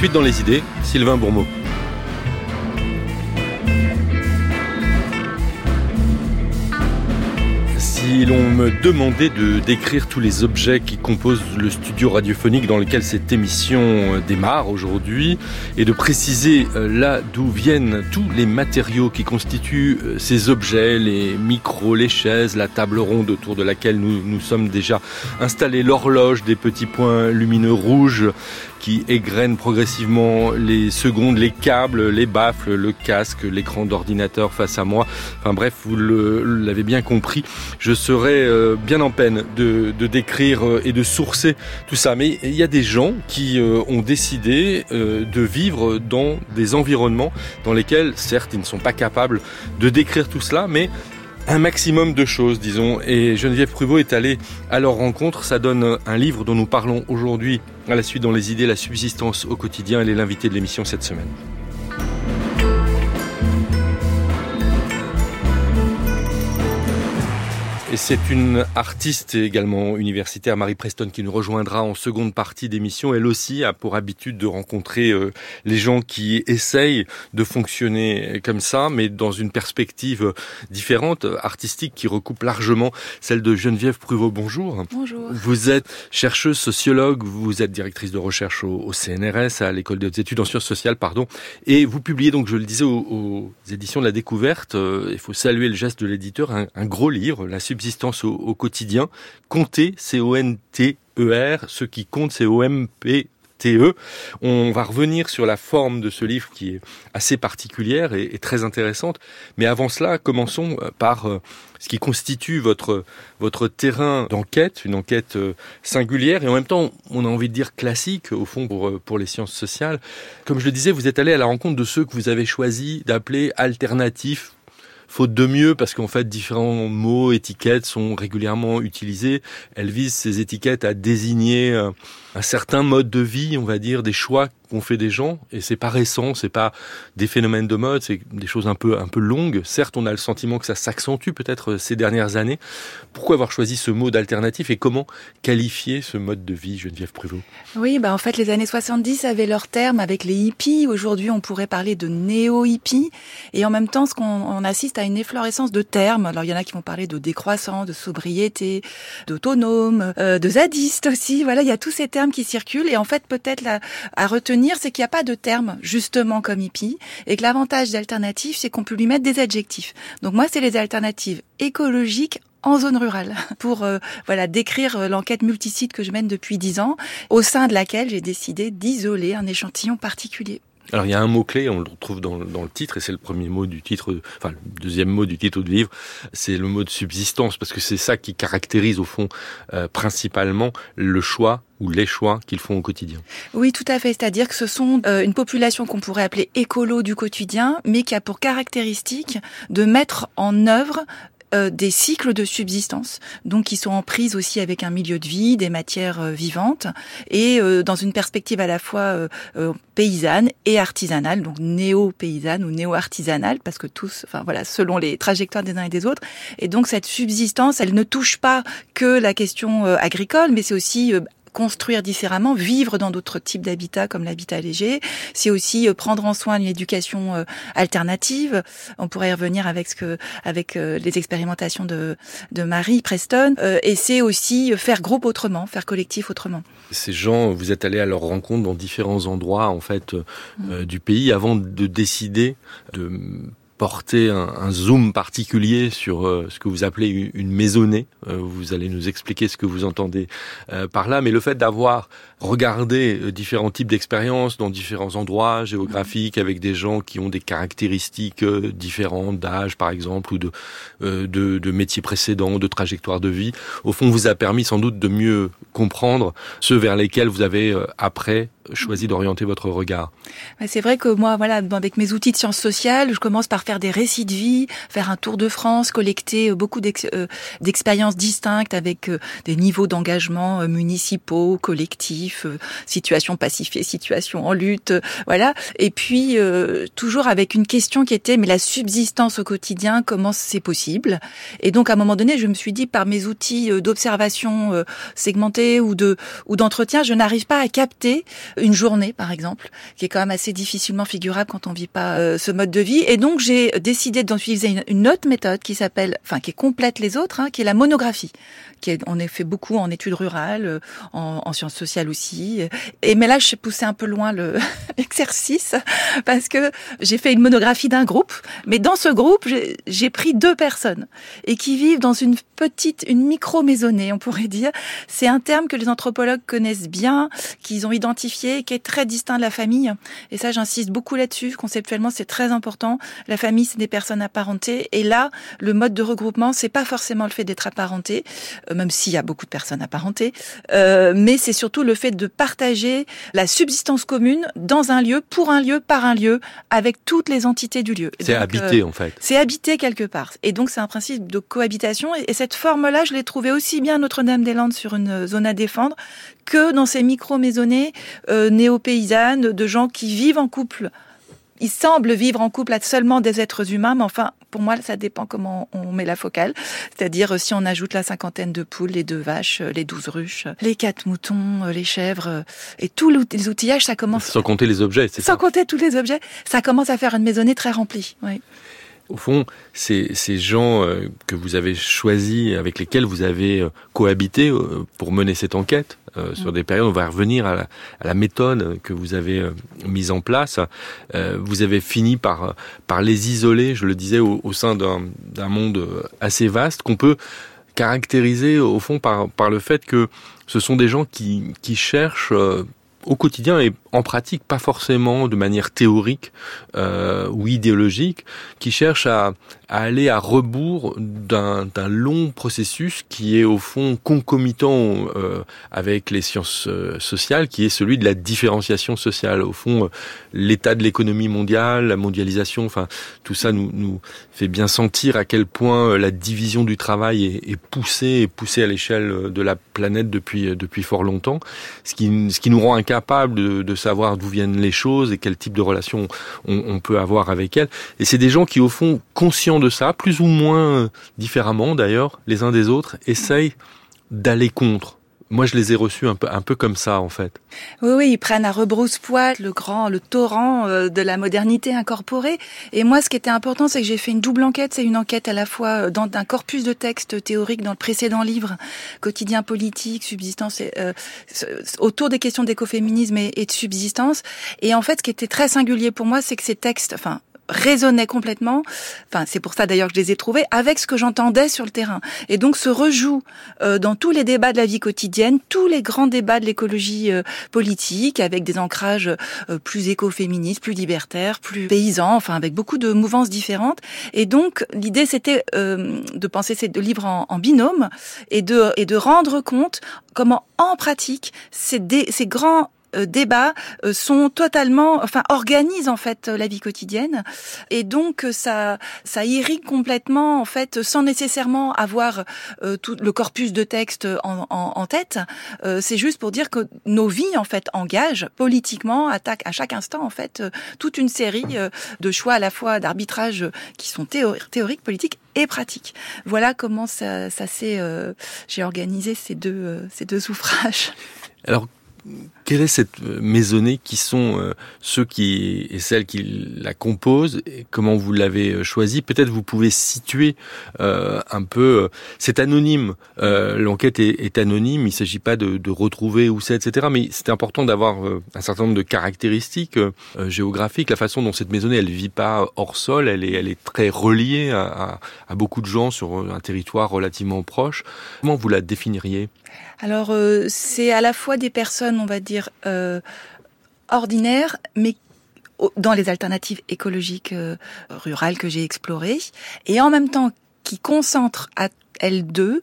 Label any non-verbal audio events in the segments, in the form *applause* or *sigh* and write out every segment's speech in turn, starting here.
suite dans les idées, Sylvain Bourmeau. Si l'on me demandait de décrire tous les objets qui composent le studio radiophonique dans lequel cette émission euh, démarre aujourd'hui et de préciser euh, là d'où viennent tous les matériaux qui constituent euh, ces objets, les micros, les chaises, la table ronde autour de laquelle nous nous sommes déjà installés, l'horloge des petits points lumineux rouges qui égrène progressivement les secondes, les câbles, les baffles, le casque, l'écran d'ordinateur face à moi. Enfin bref, vous l'avez bien compris, je serais euh, bien en peine de, de, décrire euh, et de sourcer tout ça. Mais il y a des gens qui euh, ont décidé de vivre dans des environnements dans lesquels, certes, ils ne sont pas capables de décrire tout cela, mais un maximum de choses, disons. Et Geneviève Pruvot est allée à leur rencontre. Ça donne un livre dont nous parlons aujourd'hui à la suite dans les idées, la subsistance au quotidien. Elle est l'invitée de l'émission cette semaine. Et c'est une artiste également universitaire, Marie Preston, qui nous rejoindra en seconde partie d'émission. Elle aussi a pour habitude de rencontrer euh, les gens qui essayent de fonctionner comme ça, mais dans une perspective différente, artistique, qui recoupe largement celle de Geneviève Pruvot. Bonjour. Bonjour. Vous êtes chercheuse, sociologue, vous êtes directrice de recherche au, CNRS, à l'école des études en sciences sociales, pardon, et vous publiez donc, je le disais, aux, éditions de la découverte, euh, il faut saluer le geste de l'éditeur, un, un gros livre, La subsistance au, quotidien. Compter, C-O-N-T-E-R. Ce qui compte, c'est O-M-P-T-E. On va revenir sur la forme de ce livre qui est assez particulière et, très intéressante. Mais avant cela, commençons euh, par euh, ce qui constitue votre, votre terrain d'enquête, une enquête euh, singulière et en même temps, on a envie de dire classique au fond pour, pour les sciences sociales. Comme je le disais, vous êtes allé à la rencontre de ceux que vous avez choisi d'appeler alternatifs faute de mieux, parce qu'en fait, différents mots, étiquettes sont régulièrement utilisés. Elles visent ces étiquettes à désigner euh, un certain mode de vie, on va dire, des choix qu'ont fait des gens. Et c'est pas récent, c'est pas des phénomènes de mode, c'est des choses un peu, un peu longues. Certes, on a le sentiment que ça s'accentue peut-être euh, ces dernières années. Pourquoi avoir choisi ce mot d'alternatif et comment qualifier ce mode de vie, Geneviève Pruvot Oui, bah en fait, les années 70 avaient leur terme avec les hippies. Aujourd'hui, on pourrait parler de néo-hippies. Et en même temps, ce qu'on on assiste à une efflorescence de termes. Alors, il y en a qui vont parler de décroissant, de sobriété, d'autonome, euh, de zadiste aussi. Voilà, il y a tous ces termes qui circulent. Et en fait, peut-être à retenir c'est qu'il n'y a pas de terme justement comme hippie et que l'avantage d'alternative, c'est qu'on peut lui mettre des adjectifs. Donc moi, c'est les alternatives écologiques en zone rurale *laughs* pour euh, voilà décrire euh, l'enquête multisite que je mène depuis dix ans, au sein de laquelle j'ai décidé d'isoler un échantillon particulier. Alors il y a un mot clé, on le retrouve dans, dans le titre, et c'est le premier mot du titre, enfin le deuxième mot du titre du livre, c'est le mot de subsistance, parce que c'est ça qui caractérise au fond euh, principalement le choix ou les choix qu'ils font au quotidien. Oui, tout à fait. C'est-à-dire que ce sont euh, une population qu'on pourrait appeler écolo du quotidien, mais qui a pour caractéristique de mettre en œuvre euh, des cycles de subsistance, donc qui sont en prise aussi avec un milieu de vie, des matières euh, vivantes, et euh, dans une perspective à la fois paysanne et artisanale, donc néo-paysanne ou néo-artisanale, parce que tous, enfin voilà, selon les trajectoires des uns et des autres. Et donc cette subsistance, elle ne touche pas que la question agricole, mais c'est aussi construire différemment, vivre dans d'autres types d'habitats comme l'habitat léger. C'est aussi euh, prendre en soin une éducation euh, alternative. On pourrait y revenir avec ce que, avec euh, les expérimentations de, de Marie Preston. Et c'est aussi faire groupe autrement, faire collectif autrement. Ces gens, vous êtes allés à leur rencontre dans différents endroits en fait mm. du pays avant de décider de porter un, zoom particulier sur euh, ce que vous appelez une, maisonnée. Euh, vous allez nous expliquer ce que vous entendez euh, par là, mais le fait d'avoir regardé différents types d'expériences dans différents endroits géographiques avec des gens qui ont des caractéristiques différentes d'âge, par exemple, ou de, de, de métiers précédents, de trajectoires de vie, au fond, vous a permis sans doute de mieux comprendre ceux vers lesquels vous avez après choisi d'orienter votre regard. C'est vrai que moi, voilà, avec mes outils de sciences sociales, je commence par faire des récits de vie, faire un tour de France, collecter euh, beaucoup euh, d'expériences distinctes avec euh, des niveaux d'engagement municipaux, collectifs, situations pacifiées, situations en lutte, voilà. Et puis toujours avec une question qui était mais la subsistance au quotidien, comment c'est possible? Et donc à un moment donné, je me suis dit par mes outils d'observation segmentée ou de ou d'entretien, je n'arrive pas à capter une journée, par exemple, qui est quand même assez difficilement figurable quand on vit pas ce mode de vie. Et donc j'ai décidé d'utiliser une, autre méthode qui s'appelle, enfin qui complète les autres, hein, qui est la monographie, qui est, on est fait beaucoup en études rurales, euh, en, en sciences sociales aussi. Et mais là, je poussé un peu loin l'exercice *laughs* parce que j'ai fait une monographie d'un groupe, mais dans ce groupe, j'ai pris deux personnes et qui vivent dans une petite, une micro maisonnée, on pourrait dire. C'est un terme que les anthropologues connaissent bien, qu'ils ont identifié, qui est très distinct de la famille. Et ça, j'insiste beaucoup là-dessus. Conceptuellement, c'est très important. La famille, c'est des personnes apparentées. Et là, le mode de regroupement, c'est pas forcément le fait d'être apparenté, euh, même s'il y a beaucoup de personnes apparentées, euh, mais c'est surtout le fait de partager la subsistance commune dans un lieu, pour un lieu, par un lieu, avec toutes les entités du lieu. C'est habité, euh, en fait. C'est habité quelque part. Et donc, c'est un principe de cohabitation. Et, cette forme-là, je l'ai trouvée aussi bien Notre-Dame-des-Landes sur une zone à défendre que dans ces micro-maisonnées néo-paysannes de gens qui vivent en couple. Il semble vivre en couple avec seulement des êtres humains, mais enfin, pour moi, ça dépend comment on met la focale. C'est-à-dire si on ajoute la cinquantaine de poules, les deux vaches, les douze ruches, les quatre moutons, les chèvres, et tous les outillages, ça commence... Sans compter les objets, c'est ça. Sans compter tous les objets, ça commence à faire une maisonnée très remplie, oui au fond, ces, ces gens euh, que vous avez choisis, avec lesquels vous avez euh, cohabité euh, pour mener cette enquête, sur mm. des périodes, on va revenir à la, méthode que vous avez mise en place. vous avez fini par, par les isoler, je le disais, au, au sein d'un monde assez vaste qu'on peut caractériser au fond par, par le fait que ce sont des gens qui, qui cherchent au quotidien et en pratique, pas forcément de manière théorique euh, ou idéologique, qui cherche à, à aller à rebours d'un long processus qui est au fond concomitant euh, avec les sciences euh, sociales, qui est celui de la différenciation sociale. Au fond, euh, l'état de l'économie mondiale, la mondialisation, enfin tout ça nous, nous fait bien sentir à quel point la division du travail est, est poussée, est poussée à l'échelle de la planète depuis depuis fort longtemps, ce qui, ce qui nous rend incapables de, de savoir d'où viennent les choses et quel type de relation on, on peut avoir avec elles. Et c'est des gens qui, au fond, conscients de ça, plus ou moins différemment d'ailleurs, les uns des autres, essayent d'aller contre moi, je les ai reçus un peu, un peu comme ça, en fait. Oui, oui, ils prennent à rebrousse-poil le grand, le torrent euh, de la modernité incorporée. Et moi, ce qui était important, c'est que j'ai fait une double enquête. C'est une enquête à la fois euh, dans un corpus de textes théoriques dans le précédent livre, quotidien politique, subsistance, euh, autour des questions d'écoféminisme et, et de subsistance. Et en fait, ce qui était très singulier pour moi, c'est que ces textes, enfin, résonnait complètement. Enfin, c'est pour ça d'ailleurs que je les ai trouvés avec ce que j'entendais sur le terrain. Et donc, se rejoue euh, dans tous les débats de la vie quotidienne, tous les grands débats de l'écologie euh, politique, avec des ancrages euh, plus écoféministes, plus libertaires, plus paysans, enfin, avec beaucoup de mouvances différentes. Et donc, l'idée, c'était de penser ces deux livres en, binôme et de et de rendre compte comment, en pratique, ces, ces grands euh, débats euh, sont totalement, enfin, organisent en fait la vie quotidienne, et donc ça, ça irrigue complètement en fait, sans nécessairement avoir euh, tout le corpus de texte en, en, en tête. c'est juste pour dire que nos vies en fait engagent politiquement, attaquent à chaque instant en fait toute une série de choix à la fois d'arbitrage qui sont théoriques, politiques et pratiques. Voilà comment ça, ça s'est, j'ai organisé ces deux, ces deux ouvrages. Alors quelle est cette euh, maisonnée Qui sont euh, ceux qui et celles qui la composent Comment vous l'avez euh, choisi Peut-être vous pouvez situer un peu. c'est anonyme. L'enquête est, anonyme. Il ne s'agit pas de, retrouver où c'est, etc. Mais c'est important d'avoir un certain nombre de caractéristiques géographiques. La façon dont cette maisonnée, elle vit pas hors sol. Elle est, très reliée à, beaucoup de gens sur un territoire relativement proche. Comment vous la définiriez? Alors, c'est à la fois des personnes, on va dire, euh, ordinaires, mais dans les alternatives écologiques euh, rurales que j'ai explorées, et en même temps qui concentrent à L2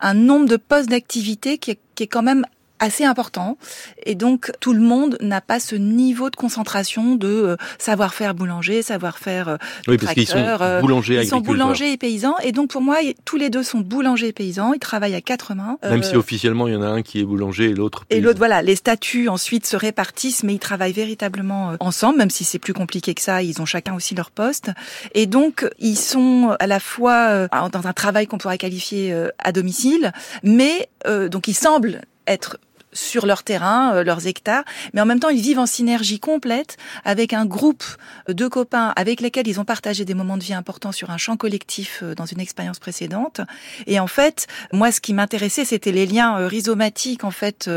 un nombre de postes d'activité qui qui est quand même assez important. Et donc tout le monde n'a pas ce niveau de concentration de euh, savoir-faire boulanger, savoir-faire euh, oui, parce qu'ils sont euh, boulangers, ils sont boulangers et paysans. Et donc pour moi tous les deux sont boulangers et paysans, ils travaillent à quatre mains. Même si officiellement il y en a un qui est boulanger et l'autre et l'autre voilà, les statuts ensuite se répartissent mais ils travaillent véritablement ensemble même si c'est plus compliqué que ça, ils ont chacun aussi leur poste. Et donc ils sont à la fois dans un travail qu'on pourrait qualifier à domicile mais donc ils semblent être sur leur terrain, euh, leurs hectares, mais en même temps ils vivent en synergie complète avec un groupe de copains avec lesquels ils ont partagé des moments de vie importants sur un champ collectif euh, dans une expérience précédente. Et en fait, moi ce qui m'intéressait, c'était les liens euh, rhizomatiques en fait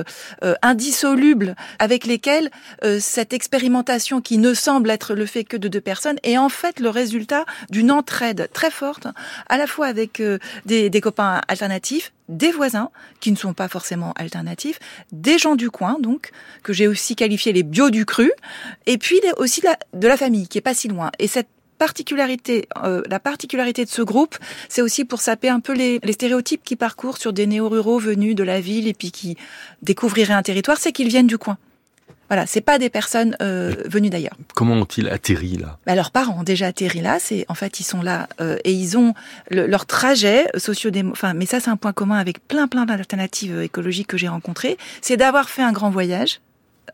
indissolubles avec lesquels cette expérimentation qui ne semble être le fait que de deux personnes est en fait le résultat d'une entraide très forte, à la fois avec des, des copains alternatifs, des voisins qui ne sont pas forcément alternatifs, des gens du coin, donc, que j'ai aussi qualifié les bio du cru, et puis aussi de la, famille, qui est pas si loin. Et cette particularité, euh, la particularité de ce groupe, c'est aussi pour saper un peu les, les stéréotypes qui parcourent sur des néo-ruraux venus de la ville et puis qui découvriraient un territoire, c'est qu'ils viennent du coin. Voilà, c'est pas des personnes euh, venues d'ailleurs. Comment ont-ils atterri là? Bah, Leurs parents ont déjà atterri là. C'est en fait ils sont là euh, et ils ont leur trajet socio Enfin, mais ça c'est un point commun avec plein plein d'alternatives écologiques que j'ai rencontrées. C'est d'avoir fait un grand voyage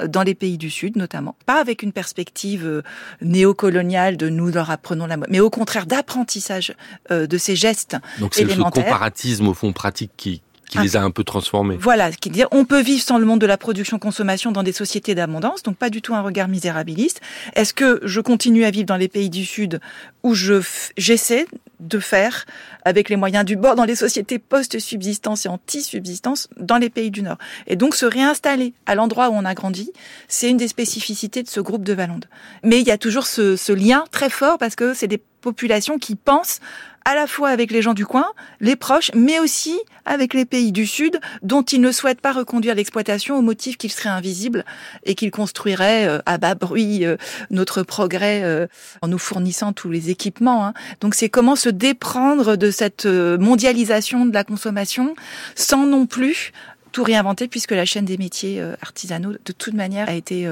euh, dans les pays du Sud notamment, pas avec une perspective euh, néocoloniale de nous leur apprenons la mode, mais au contraire d'apprentissage euh, de ces gestes Donc c'est ce comparatisme au fond pratique qui, qui les a un peu transformés. Voilà, qui dire on peut vivre sans le monde de la production-consommation dans des sociétés d'abondance, donc pas du tout un regard misérabiliste. Est-ce que je continue à vivre dans les pays du Sud où je j'essaie de faire avec les moyens du bord dans les sociétés post-subsistance et anti-subsistance dans les pays du Nord? Et donc se réinstaller à l'endroit où on a grandi, c'est une des spécificités de ce groupe de Valonde. Mais il y a toujours ce, ce lien très fort parce que c'est des populations qui pensent à la fois avec les gens du coin, les proches, mais aussi avec les pays du Sud, dont ils ne souhaitent pas reconduire l'exploitation au motif qu'il serait invisible et qu'ils construiraient euh, à bas bruit euh, notre progrès euh, en nous fournissant tous les équipements. Hein. Donc c'est comment se déprendre de cette mondialisation de la consommation sans non plus tout réinventer, puisque la chaîne des métiers artisanaux, de toute manière, a été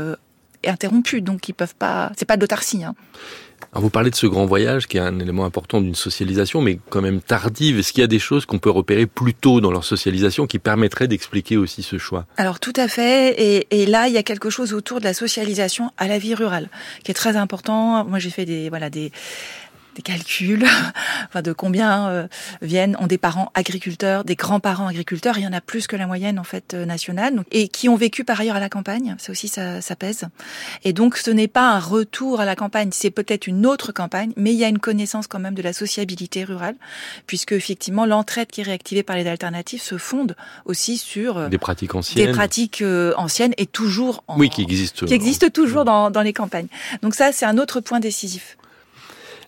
interrompue. Donc ils peuvent pas, c'est pas de l'autarcie. Hein. Alors vous parlez de ce grand voyage qui est un élément important d'une socialisation, mais quand même tardive. Est-ce qu'il y a des choses qu'on peut repérer plus tôt dans leur socialisation qui permettraient d'expliquer aussi ce choix? Alors tout à fait. Et, là, il y a quelque chose autour de la socialisation à la vie rurale qui est très important. Moi, j'ai fait des voilà des des calculs *laughs* enfin de combien euh, viennent ont des parents agriculteurs, des grands-parents agriculteurs. Il y en a plus que la moyenne en fait euh, nationale, donc, et qui ont vécu par ailleurs à la campagne. Ça aussi, ça, ça pèse. Et donc, ce n'est pas un retour à la campagne. C'est peut-être une autre campagne, mais il y a une connaissance quand même de la sociabilité rurale, puisque effectivement, l'entraide qui est réactivée par les alternatives se fonde aussi sur euh, des pratiques anciennes, des pratiques anciennes et toujours en, oui qui existent, qui existent toujours dans, dans les campagnes. Donc ça, c'est un autre point décisif.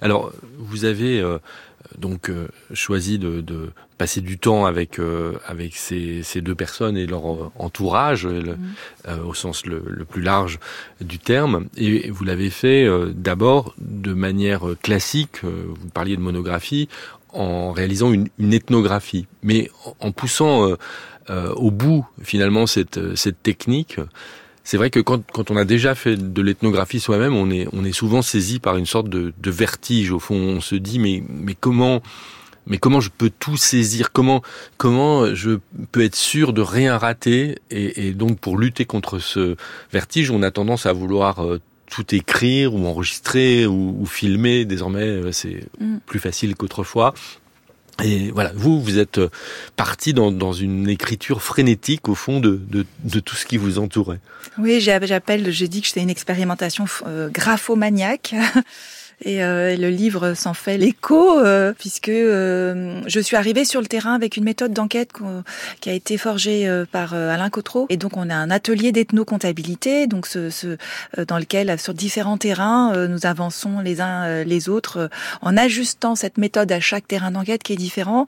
Alors, vous avez euh, donc euh, choisi de, de, passer du temps avec euh, avec ces, ces, deux personnes et leur entourage, mm. au sens le, le, plus large du terme. Et vous l'avez fait d'abord de manière classique. vous parliez de monographie en réalisant une, une ethnographie, mais en, poussant au bout finalement cette, cette technique c'est vrai que quand, quand, on a déjà fait de l'ethnographie soi-même, on est, on est souvent saisi par une sorte de, de, vertige. Au fond, on se dit mais, mais comment, mais comment je peux tout saisir? Comment, comment je peux être sûr de rien rater? Et, et, donc pour lutter contre ce vertige, on a tendance à vouloir euh, tout écrire ou enregistrer ou, ou filmer. Désormais, euh, c'est mm. plus facile qu'autrefois. Et voilà, vous, vous êtes euh, parti dans, dans une écriture frénétique au fond de, de, de tout ce qui vous entourait. Oui, j'appelle, j'ai dit que c'était une expérimentation euh, graphomaniaque. *laughs* Et euh, le livre s'en fait l'écho, euh, puisque euh, je suis arrivée sur le terrain avec une méthode d'enquête qui a été forgée par Alain Cotreau. Et donc on a un atelier d'ethnocomptabilité, donc ce, ce, dans lequel, sur différents terrains, nous avançons les uns les autres en ajustant cette méthode à chaque terrain d'enquête qui est différent.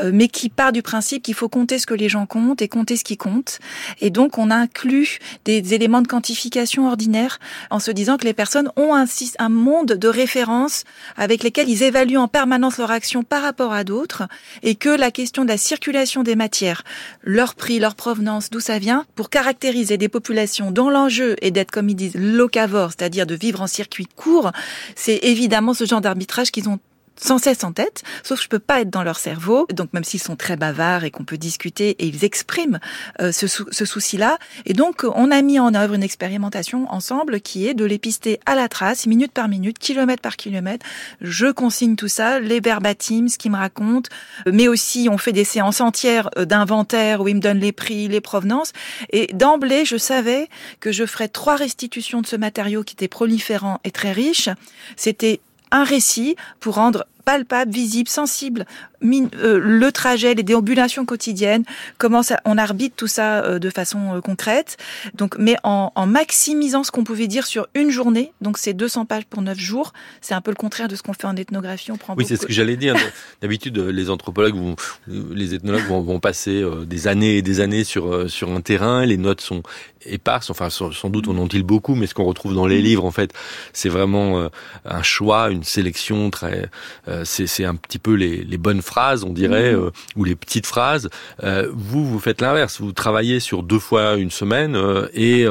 Euh, mais qui part du principe qu'il faut compter ce que les gens comptent et compter ce qui compte. Et donc, on inclut des éléments de quantification ordinaires en se disant que les personnes ont un, un monde de référence avec lesquels ils évaluent en permanence leur action par rapport à d'autres et que la question de la circulation des matières, leur prix, leur provenance, d'où ça vient, pour caractériser des populations dont l'enjeu est d'être, comme ils disent, locavores, c'est-à-dire de vivre en circuit court, c'est évidemment ce genre d'arbitrage qu'ils ont sans cesse en tête, sauf que je peux pas être dans leur cerveau. Donc même s'ils sont très bavards et qu'on peut discuter et ils expriment euh, ce, souci-là. Et donc on a mis en œuvre une expérimentation ensemble qui est de les pister à la trace, minute par minute, kilomètre par kilomètre. Je consigne tout ça, les verbatims, ce qu'ils me racontent, mais aussi on fait des séances entières euh, d'inventaire où ils me donnent les prix, les provenances. Et d'emblée, je savais que je ferais trois restitutions de ce matériau qui était proliférant et très riche. C'était un récit pour rendre palpable, visible, sensible, le trajet, les déambulations quotidiennes, comment ça, on arbitre tout ça euh, de façon euh, concrète. Donc, mais en, en maximisant ce qu'on pouvait dire sur une journée. Donc, c'est 200 pages pour 9 jours. C'est un peu le contraire de ce qu'on fait en ethnographie. On prend oui, c'est ce que j'allais dire. *laughs* D'habitude, les anthropologues, vont, les ethnologues vont, vont, passer des années et des années sur sur un terrain. Les notes sont éparses. Enfin, sans doute on en dit beaucoup, mais ce qu'on retrouve dans les mm. livres, en fait, c'est vraiment un choix, une sélection très. c'est un petit peu les, les bonnes phrases phrases, on dirait, mhm. euh, ou les petites phrases. Euh, vous, vous faites l'inverse. Vous travaillez sur deux fois une semaine euh, et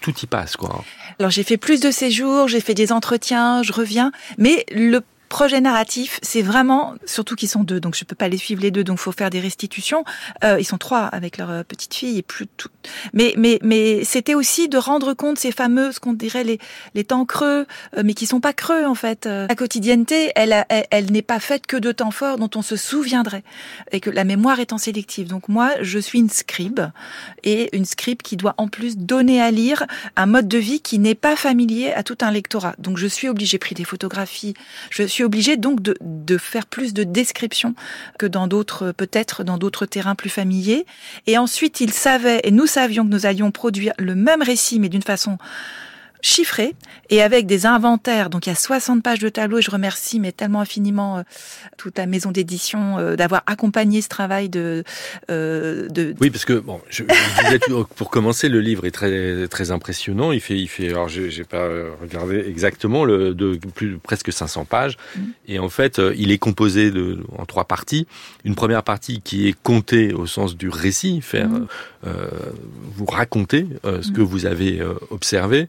tout y passe, quoi. Alors j'ai fait plus de séjours, j'ai fait des entretiens, je reviens, mais le projet narratif, c'est vraiment, surtout qu'ils sont deux, donc je peux pas les suivre les deux, donc faut faire des restitutions. Euh, ils sont trois avec leur euh, petite fille et plus tout. Mais mais mais c'était aussi de rendre compte ces fameux, ce qu'on dirait les les temps creux, euh, mais qui sont pas creux en fait. La quotidienneté, elle elle, elle n'est pas faite que de temps forts dont on se souviendrait et que la mémoire étant sélective. Donc moi, je suis une scribe et une scribe qui doit en plus donner à lire un mode de vie qui n'est pas familier à tout un lectorat. Donc je suis obligée, j'ai pris des photographies, je suis suis obligée donc de, de faire plus de descriptions que dans d'autres, peut-être dans d'autres terrains plus familiers. Et ensuite, ils savaient, et nous savions que nous allions produire le même récit, mais d'une façon chiffré et avec des inventaires. Donc il y a 60 pages de tableaux et je remercie mais tellement infiniment euh, toute la maison d'édition euh, d'avoir accompagné ce travail de, euh, de, Oui, parce que bon, je, je pour commencer, le livre est très très impressionnant. Il fait il fait alors j'ai pas regardé exactement le de plus presque 500 pages mm. et en fait il est composé de en trois parties. Une première partie qui est comptée au sens du récit, faire mm. vous raconter ce mm. que vous avez observé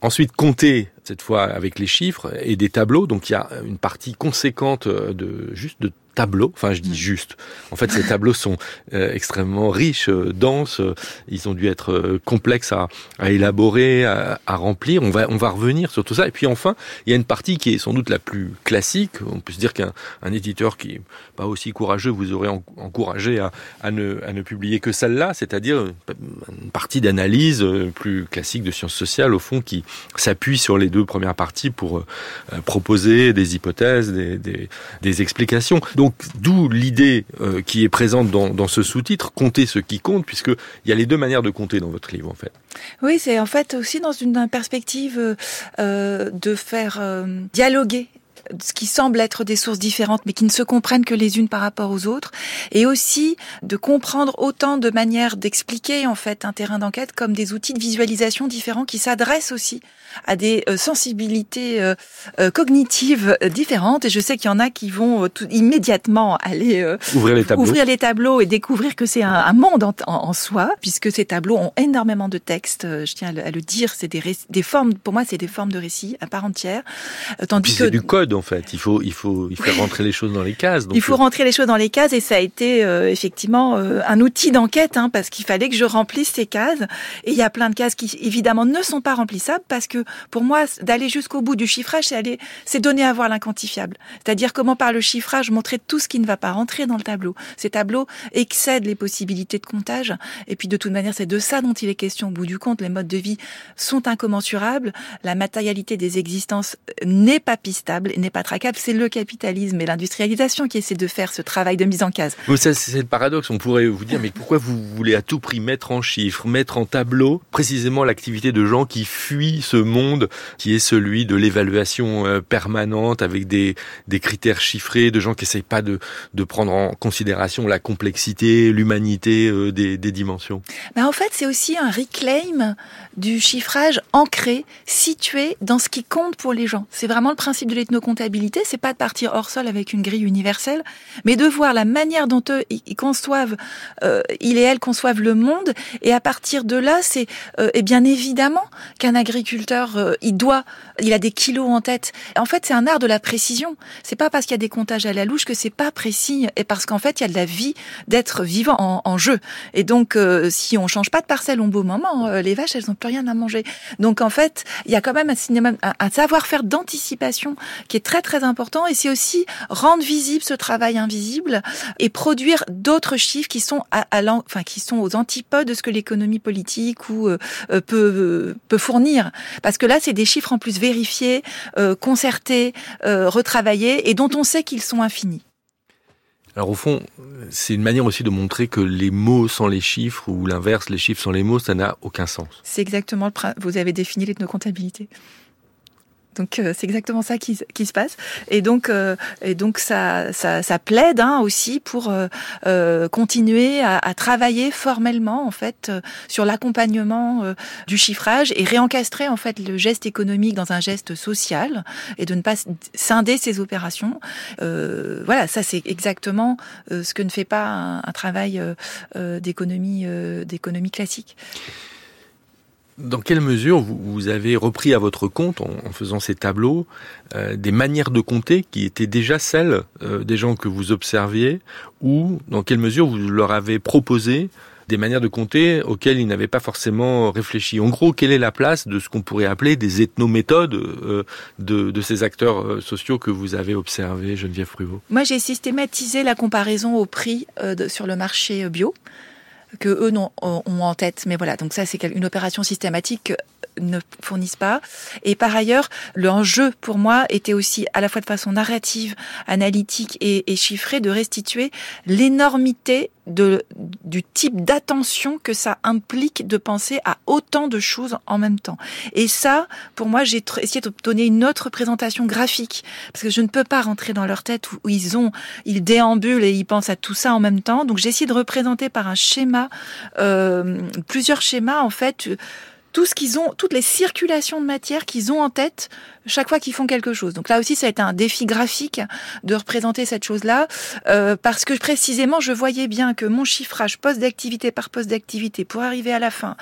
Ensuite, compter, cette fois avec les chiffres et des tableaux. Donc il y a une partie conséquente de juste de tableaux. Enfin, je dis mm. juste. En fait, ces tableaux sont euh, extrêmement riches, euh, denses. Ils ont dû être euh, complexes à, à élaborer, à, à, remplir. On va, on va revenir sur tout ça. Et puis enfin, il y a une partie qui est sans doute la plus classique. On peut se dire qu'un un éditeur qui est pas aussi courageux vous aurait encouragé à, à, ne, à ne publier que celle-là, c'est-à-dire une partie d'analyse plus classique de sciences sociales, au fond, qui s'appuie sur les deux premières parties pour proposer des hypothèses, des, des, des explications. Donc donc d'où l'idée euh, qui est présente dans, ce sous-titre, compter ce qui compte, puisque il y a les deux manières de compter dans votre livre en fait. Oui, c'est en fait aussi dans une perspective euh, de faire euh, dialoguer ce qui semble être des sources différentes, mais qui ne se comprennent que les unes par rapport aux autres, et aussi de comprendre autant de manières d'expliquer en fait un terrain d'enquête comme des outils de visualisation différents qui s'adressent aussi à des euh, sensibilités euh, euh, cognitives différentes. Et je sais qu'il y en a qui vont tout, immédiatement aller ouvrir, les tableaux. ouvrir les tableaux et découvrir que c'est un, un, monde en, en, soi, puisque ces tableaux ont énormément de textes. Je tiens à le, à le dire, c'est des, des formes. Pour moi, c'est des formes de récits à part entière. Tandis Puis que du code en fait. Il faut, il faut, il faut rentrer les choses dans les cases. il faut rentrer les choses dans les cases et ça a été effectivement un outil d'enquête hein, parce qu'il fallait que je remplisse ces cases. Et il y a plein de cases qui évidemment ne sont pas remplissables parce que pour moi, d'aller jusqu'au bout du chiffrage, c'est aller, c'est donner à voir l'inquantifiable. C'est-à-dire comment par le chiffrage montrer tout ce qui ne va pas rentrer dans le tableau. Ces tableaux excèdent les possibilités de comptage. Et puis de toute manière, c'est de ça dont il est question au bout du compte. Les modes de vie sont incommensurables. La matérialité des existences n'est pas pistable, n'est pas traquable. C'est le capitalisme et l'industrialisation qui essaient de faire ce travail de mise en case. c'est le paradoxe. On pourrait vous dire, mais pourquoi vous voulez à tout prix mettre en chiffres, mettre en tableau précisément l'activité de gens qui fuient ce monde qui est celui de l'évaluation euh, permanente avec des, des critères chiffrés, de gens qui essayent pas de, de prendre en considération la complexité, l'humanité euh, des, des dimensions. Ben en fait, c'est aussi un reclaim du chiffrage ancré, situé dans ce qui compte pour les gens. C'est vraiment le principe de l'ethnocomptabilité, c'est pas de partir hors sol avec une grille universelle, mais de voir la manière dont eux ils conçoivent, euh, il et elle conçoivent le monde, et à partir de là, c'est euh, et bien évidemment qu'un agriculteur, euh, il doit, il a des kilos en tête. En fait, c'est un art de la précision. C'est pas parce qu'il y a des comptages à la louche que c'est pas précis, et parce qu'en fait, il y a de la vie d'être vivant en, jeu. Et donc, euh, si on change pas de parcelle au beau moment, les vaches, elles ont plus rien à manger. Donc en fait, il y a quand même un, cinéma, un, savoir-faire d'anticipation qui est très très important et c'est aussi rendre visible ce travail invisible et produire d'autres chiffres qui sont à, enfin qui sont aux antipodes de ce que l'économie politique ou euh, euh, peut peut fournir parce que là c'est des chiffres en plus vérifiés, euh, concertés, retravaillés et dont on sait qu'ils sont infinis. Alors au fond, c'est une manière aussi de montrer que les mots sans les chiffres ou l'inverse, les chiffres sans les mots, ça n'a aucun sens. C'est exactement le vous avez défini l'ethnocomptabilité. Donc euh, c'est exactement ça qui, se passe. Et donc, euh, et donc ça, ça, plaide hein, aussi pour euh, continuer à, à, travailler formellement en fait sur l'accompagnement du chiffrage et réencastrer en fait le geste économique dans un geste social et de ne pas scinder ces opérations. voilà, ça c'est exactement ce que ne fait pas un, un travail d'économie d'économie classique. Dans quelle mesure vous, avez repris à votre compte, en, faisant ces tableaux, euh, des manières de compter qui étaient déjà celles euh, des gens que vous observiez, ou dans quelle mesure vous leur avez proposé des manières de compter auxquelles ils n'avaient pas forcément réfléchi? En gros, quelle est la place de ce qu'on pourrait appeler des ethnométhodes euh, de, de, ces acteurs sociaux que vous avez observés, Geneviève Pruvot? Moi, j'ai systématisé la comparaison au prix sur le marché bio que eux ont, ont en tête. Mais voilà, donc ça c'est une opération systématique ne fournissent pas. Et par ailleurs, l'enjeu pour moi était aussi à la fois de façon narrative, analytique et, chiffrée de restituer l'énormité de, du type d'attention que ça implique de penser à autant de choses en même temps. Et ça, pour moi, j'ai essayé de donner une autre présentation graphique parce que je ne peux pas rentrer dans leur tête où, ils ont, ils déambulent et ils pensent à tout ça en même temps. Donc j'ai essayé de représenter par un schéma, euh, plusieurs schémas en fait tout ce qu'ils ont, toutes les circulations de matière qu'ils ont en tête chaque fois qu'ils font quelque chose. Donc là aussi, ça a été un défi graphique de représenter cette chose-là, euh, parce que précisément, je voyais bien que mon chiffrage poste d'activité par poste d'activité pour arriver à la fin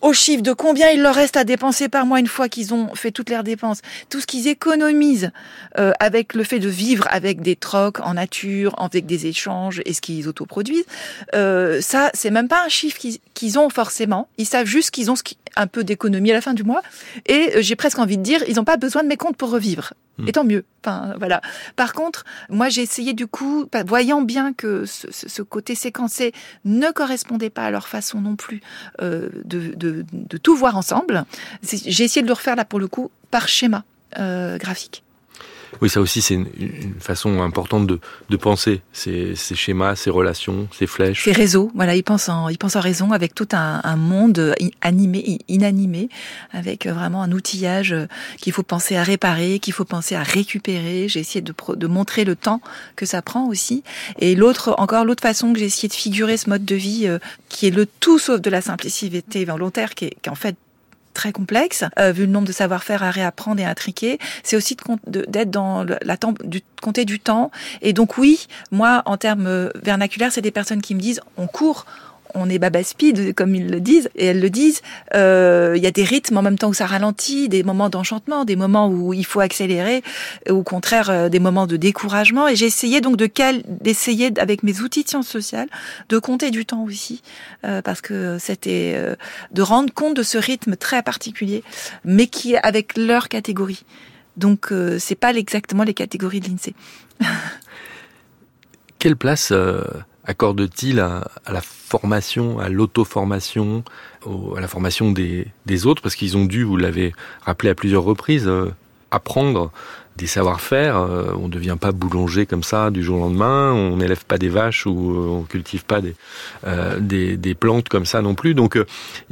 au chiffre de combien il leur reste à dépenser par mois une fois qu'ils ont fait toutes leurs dépenses, tout ce qu'ils économisent euh, avec le fait de vivre avec des trocs en nature, avec des échanges et ce qu'ils autoproduisent, euh, ça c'est même pas un chiffre qu'ils ont forcément. Ils savent juste qu'ils ont ce un peu d'économie à la fin du mois et euh, j'ai presque envie de dire ils n'ont pas besoin de mes comptes pour revivre. Hmm. Et tant mieux. Enfin, voilà. Par contre, moi, j'ai essayé du coup, voyant bien que ce, côté séquencé ne correspondait pas à leur façon non plus euh, de, de, de, tout voir ensemble, j'ai essayé de le refaire là pour le coup par schéma euh, graphique. Oui, ça aussi, c'est une, façon importante de, de penser ces, ces, schémas, ces relations, ces flèches. Ces réseaux, voilà, ils pensent en, ils pensent en raison avec tout un, un monde animé, inanimé, avec vraiment un outillage qu'il faut penser à réparer, qu'il faut penser à récupérer. J'ai essayé de, de montrer le temps que ça prend aussi. Et l'autre, encore l'autre façon que j'ai essayé de figurer ce mode de vie, euh, qui est le tout sauf de la simplicité volontaire, qui est, qui en fait très complexe, euh, vu le nombre de savoir-faire à réapprendre et à triquer. C'est aussi d'être dans la temps, du, compter du temps. Et donc oui, moi, en termes euh, vernaculaires, c'est des personnes qui me disent on court, on est baba speed, comme ils le disent, et elles le disent. Euh, il y a des rythmes en même temps où ça ralentit, des moments d'enchantement, des moments où il faut accélérer, au contraire, euh, des moments de découragement. Et j'ai essayé donc de d'essayer avec mes outils de sciences sociales de compter du temps aussi, euh, parce que c'était de rendre compte de ce rythme très particulier, mais qui est avec leur catégorie. Donc c'est pas exactement les catégories de l'INSEE. Quelle place accorde-t-il à, la formation, à l'auto-formation, à la formation des, autres? Parce qu'ils ont dû, vous l'avez rappelé à plusieurs reprises, euh, apprendre des savoir-faire. Euh, on ne devient pas boulanger comme ça du jour au lendemain. On n'élève pas des vaches ou euh, on cultive pas des, des, plantes comme ça non plus. Donc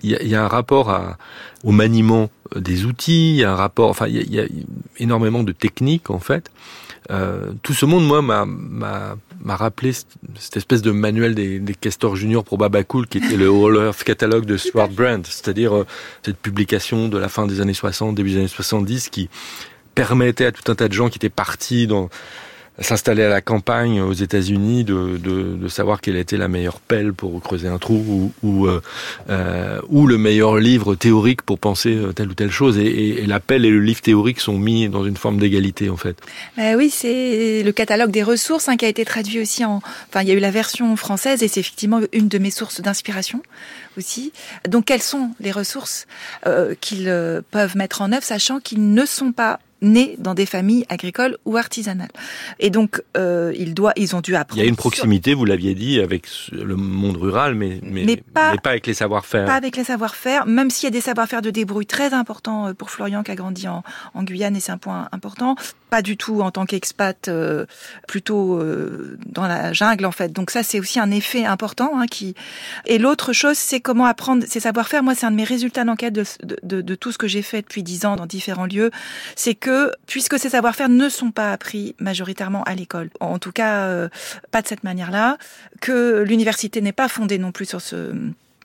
il y, a, un rapport au maniement des outils. Il y a un rapport. Enfin, il y, a énormément de techniques en fait. tout ce monde, moi, m'a m'a rappelé cette espèce de manuel des, des castors juniors pour Babacool qui était le All Earth Catalogue de Stuart Brand, c'est-à-dire euh, cette publication de la fin des années 60, début des années 70 qui permettait à tout un tas de gens qui étaient partis dans s'installer à la campagne aux États-Unis, de, de, de, savoir quelle était la meilleure pelle pour creuser un trou ou, ou, euh, euh ou le meilleur livre théorique pour penser euh, telle ou telle chose. Et, et, la pelle et le livre théorique sont mis dans une forme d'égalité en fait. Bah oui, c'est le catalogue des ressources hein, qui a été traduit aussi en. Enfin, il y a eu la version française et c'est effectivement une de mes sources d'inspiration aussi. Donc, quelles sont les ressources euh, qu'ils euh, peuvent mettre en œuvre, sachant qu'ils ne sont pas nés dans des familles agricoles ou artisanales. Et donc, euh, ils, doivent, ils ont dû apprendre. Il y a une proximité, vous l'aviez dit, avec le monde rural, mais, mais, pas, avec les savoir-faire. Pas avec les savoir-faire, même s'il y a des savoir-faire de débrouille très importants euh, pour Florian qui a grandi en, en Guyane, et c'est un point important. Pas du tout en tant qu'expat, euh, plutôt euh, dans la jungle en fait. Donc ça, c'est aussi un effet important. Hein, qui... Et l'autre chose, c'est comment apprendre ces savoir-faire. Moi, c'est un de mes résultats d'enquête de, de, de, de tout ce que j'ai fait depuis dix ans dans différents lieux. C'est que puisque ces savoir-faire ne sont pas appris majoritairement à l'école, en tout cas euh, pas de cette manière-là, que l'université n'est pas fondée non plus sur ce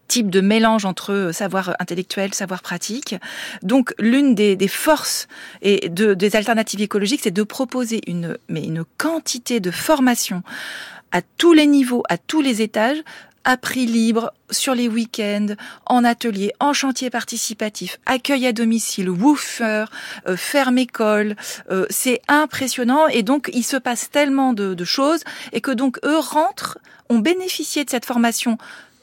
type de mélange entre savoir intellectuel, savoir pratique. Donc l'une des, forces et de, des alternatives écologiques, c'est de proposer une, une quantité de formation à tous les niveaux, à tous les étages, à prix libre, sur les week-ends, en atelier, en chantier participatif, accueil à domicile, woofer, euh, ferme école. Euh, c'est impressionnant et donc il se passe tellement de, choses et que donc eux rentrent, ont bénéficié de cette formation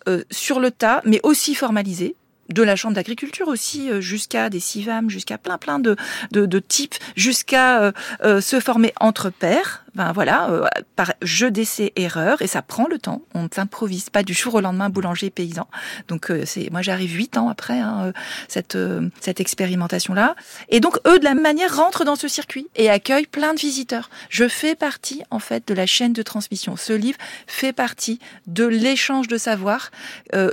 euh, sur le tas, mais aussi formalisée de la chambre d'agriculture aussi, euh, jusqu'à des CIVAM, jusqu'à plein plein de, de, de types, jusqu'à euh, se former entre pairs. Ben voilà, par jeu d'essai erreur et ça prend le temps. On ne s'improvise pas du jour au lendemain boulanger paysan. Donc c'est moi j'arrive huit ans après hein, cette cette expérimentation là. Et donc eux de la même manière rentrent dans ce circuit et accueillent plein de visiteurs. Je fais partie en fait de la chaîne de transmission. Ce livre fait partie de l'échange de savoir.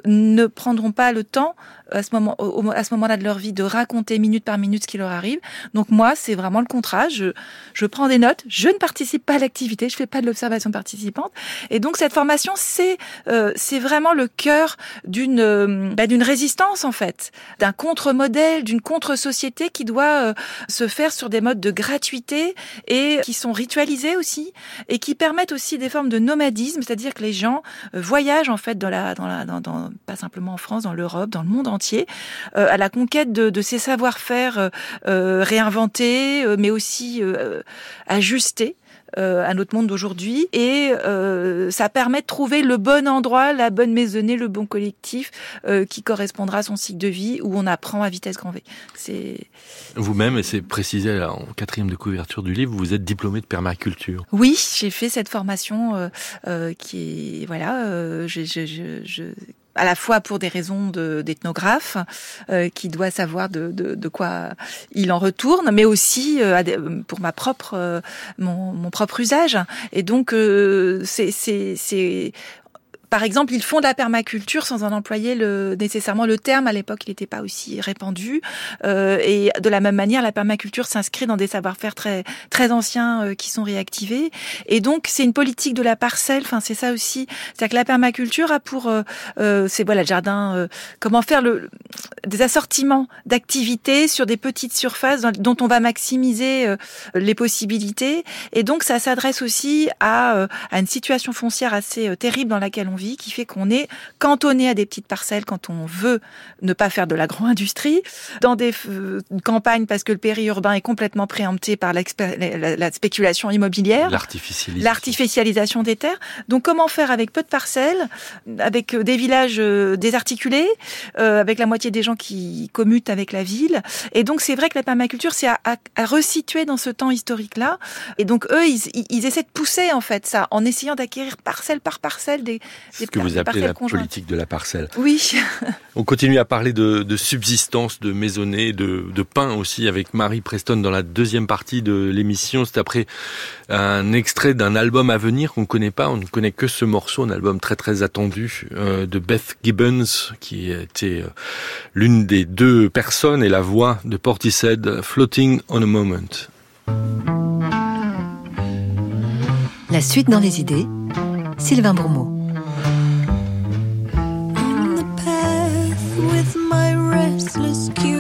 ne prendront pas le temps à ce moment, à ce moment-là de leur vie, de raconter minute par minute ce qui leur arrive. Donc moi, c'est vraiment le contrat. Je, je prends des notes. Je ne participe pas à l'activité. Je fais pas de l'observation participante. Et donc cette formation, c'est euh, c'est vraiment le cœur d'une euh, bah, d'une résistance en fait, d'un contre-modèle, d'une contre-société qui doit euh, se faire sur des modes de gratuité et qui sont ritualisés aussi et qui permettent aussi des formes de nomadisme, c'est-à-dire que les gens voyagent en fait dans la dans la dans, dans pas simplement en France, dans l'Europe, dans le monde entier euh, à la conquête de, ces savoir-faire euh, euh, réinventés, mais aussi ajustés. À notre monde d'aujourd'hui et ça permet de trouver le bon endroit, la bonne maisonnée, le bon collectif qui correspondra à son cycle de vie où on apprend à vitesse grand V. C'est vous-même et c'est précisé en quatrième de couverture du livre, vous êtes diplômé de permaculture. Oui, j'ai fait cette formation qui est voilà, je, je, je, à la fois pour des raisons d'ethnographe euh, qui doit savoir de, de, de, quoi il en retourne, mais aussi euh, pour ma propre euh, mon, mon, propre usage. Et donc c'est par exemple, ils font de la permaculture sans en employer le, nécessairement le terme. À l'époque, il n'était pas aussi répandu. Euh, et de la même manière, la permaculture s'inscrit dans des savoir-faire très très anciens euh, qui sont réactivés. Et donc, c'est une politique de la parcelle. Enfin, c'est ça aussi. C'est-à-dire que la permaculture a pour, euh, euh c'est voilà, le jardin. Euh, comment faire le, des assortiments d'activités sur des petites surfaces dont on va maximiser les possibilités. Et donc, ça s'adresse aussi à, à une situation foncière assez terrible dans laquelle on vit qui fait qu'on est cantonné à des petites parcelles quand on veut ne pas faire de l'agro-industrie, dans des euh, campagnes parce que le périurbain est complètement préempté par la, la, spéculation immobilière, l'artificialisation. l'artificialisation des terres. Donc comment faire avec peu de parcelles, avec des villages désarticulés, avec la moitié des gens qui commutent avec la ville. Et donc c'est vrai que la permaculture, c'est à, à, resituer dans ce temps historique-là. Et donc eux, ils, ils, essaient de pousser en fait ça, en essayant d'acquérir parcelle par parcelle des Ce que vous appelez la politique de la parcelle. Oui. *laughs* On continue à parler de, de subsistance, de maisonnée, de, de, pain aussi avec Marie Preston dans la deuxième partie de l'émission. C'est après un extrait d'un album à venir qu'on ne connaît pas. On ne connaît que ce morceau, un album très très attendu euh, de Beth Gibbons, qui était euh, l'une des deux personnes et la voix de Portishead, Floating on a Moment. La suite dans les idées, Sylvain Bourmeau. restless curiosity.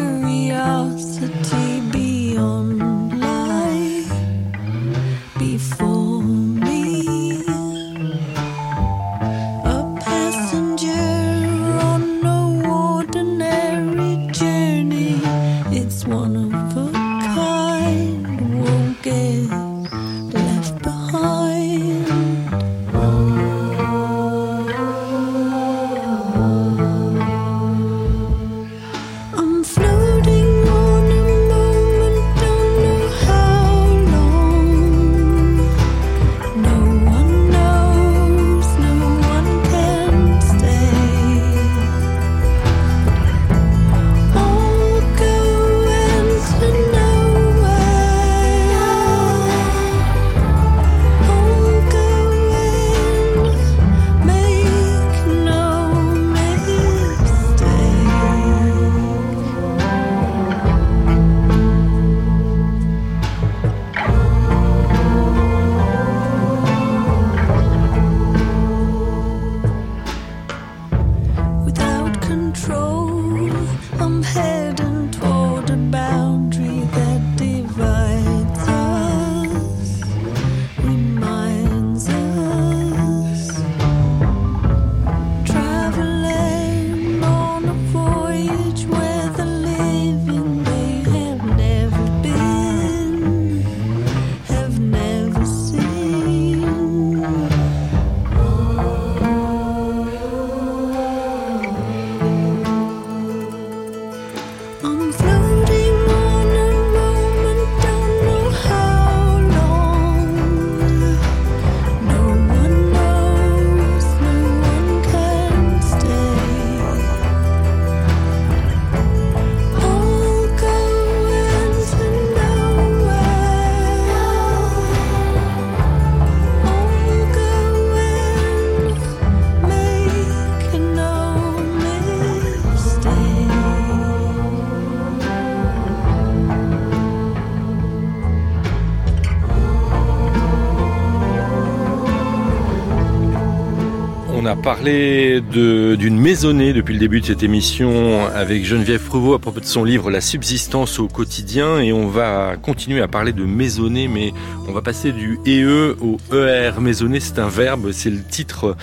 Parler d'une maisonnée depuis le début de cette émission avec Geneviève Prevot à propos de son livre La subsistance au quotidien et on va continuer à parler de maisonnée mais on va passer du EE au ER. Maisonnée c'est un verbe, c'est le titre